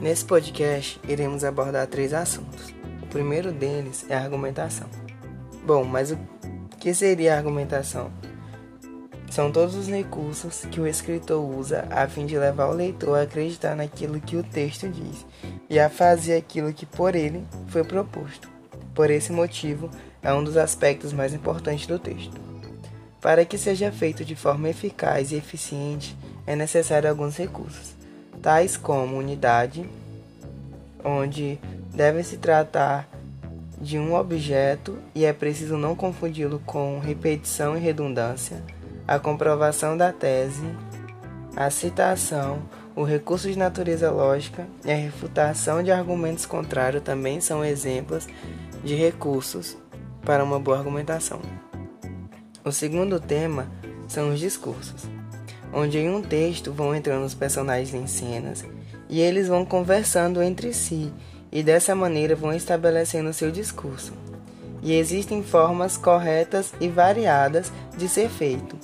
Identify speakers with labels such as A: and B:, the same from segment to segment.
A: Nesse podcast, iremos abordar três assuntos. O primeiro deles é a argumentação. Bom, mas o que seria a argumentação? São todos os recursos que o escritor usa a fim de levar o leitor a acreditar naquilo que o texto diz e a fazer aquilo que por ele foi proposto. Por esse motivo, é um dos aspectos mais importantes do texto. Para que seja feito de forma eficaz e eficiente, é necessário alguns recursos tais como unidade, onde deve se tratar de um objeto e é preciso não confundi-lo com repetição e redundância, a comprovação da tese, a citação, o recurso de natureza lógica e a refutação de argumentos contrários também são exemplos de recursos para uma boa argumentação. O segundo tema são os discursos onde em um texto vão entrando os personagens em cenas e eles vão conversando entre si e dessa maneira vão estabelecendo seu discurso. E existem formas corretas e variadas de ser feito,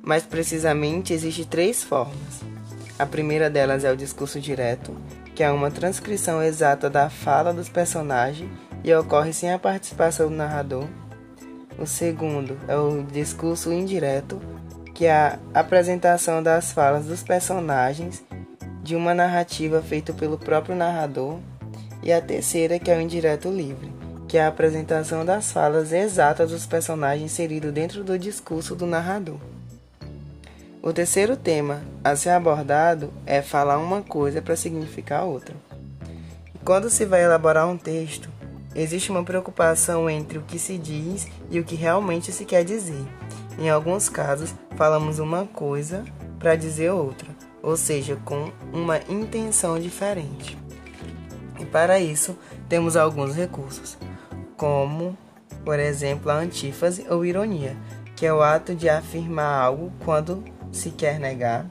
A: mas precisamente existem três formas. A primeira delas é o discurso direto, que é uma transcrição exata da fala dos personagens e ocorre sem a participação do narrador. O segundo é o discurso indireto, que a apresentação das falas dos personagens de uma narrativa feita pelo próprio narrador, e a terceira, que é o indireto livre, que é a apresentação das falas exatas dos personagens inseridos dentro do discurso do narrador. O terceiro tema a ser abordado é falar uma coisa para significar outra. quando se vai elaborar um texto, existe uma preocupação entre o que se diz e o que realmente se quer dizer. Em alguns casos, falamos uma coisa para dizer outra, ou seja, com uma intenção diferente. E para isso, temos alguns recursos, como, por exemplo, a antífase ou ironia, que é o ato de afirmar algo quando se quer negar,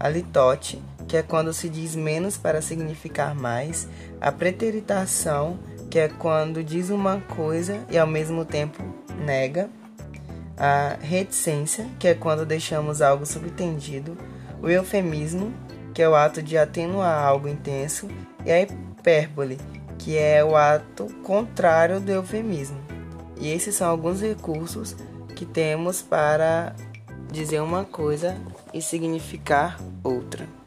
A: a litote, que é quando se diz menos para significar mais, a preteritação, que é quando diz uma coisa e ao mesmo tempo nega, a reticência, que é quando deixamos algo subtendido, o eufemismo, que é o ato de atenuar algo intenso, e a hipérbole, que é o ato contrário do eufemismo. E esses são alguns recursos que temos para dizer uma coisa e significar outra.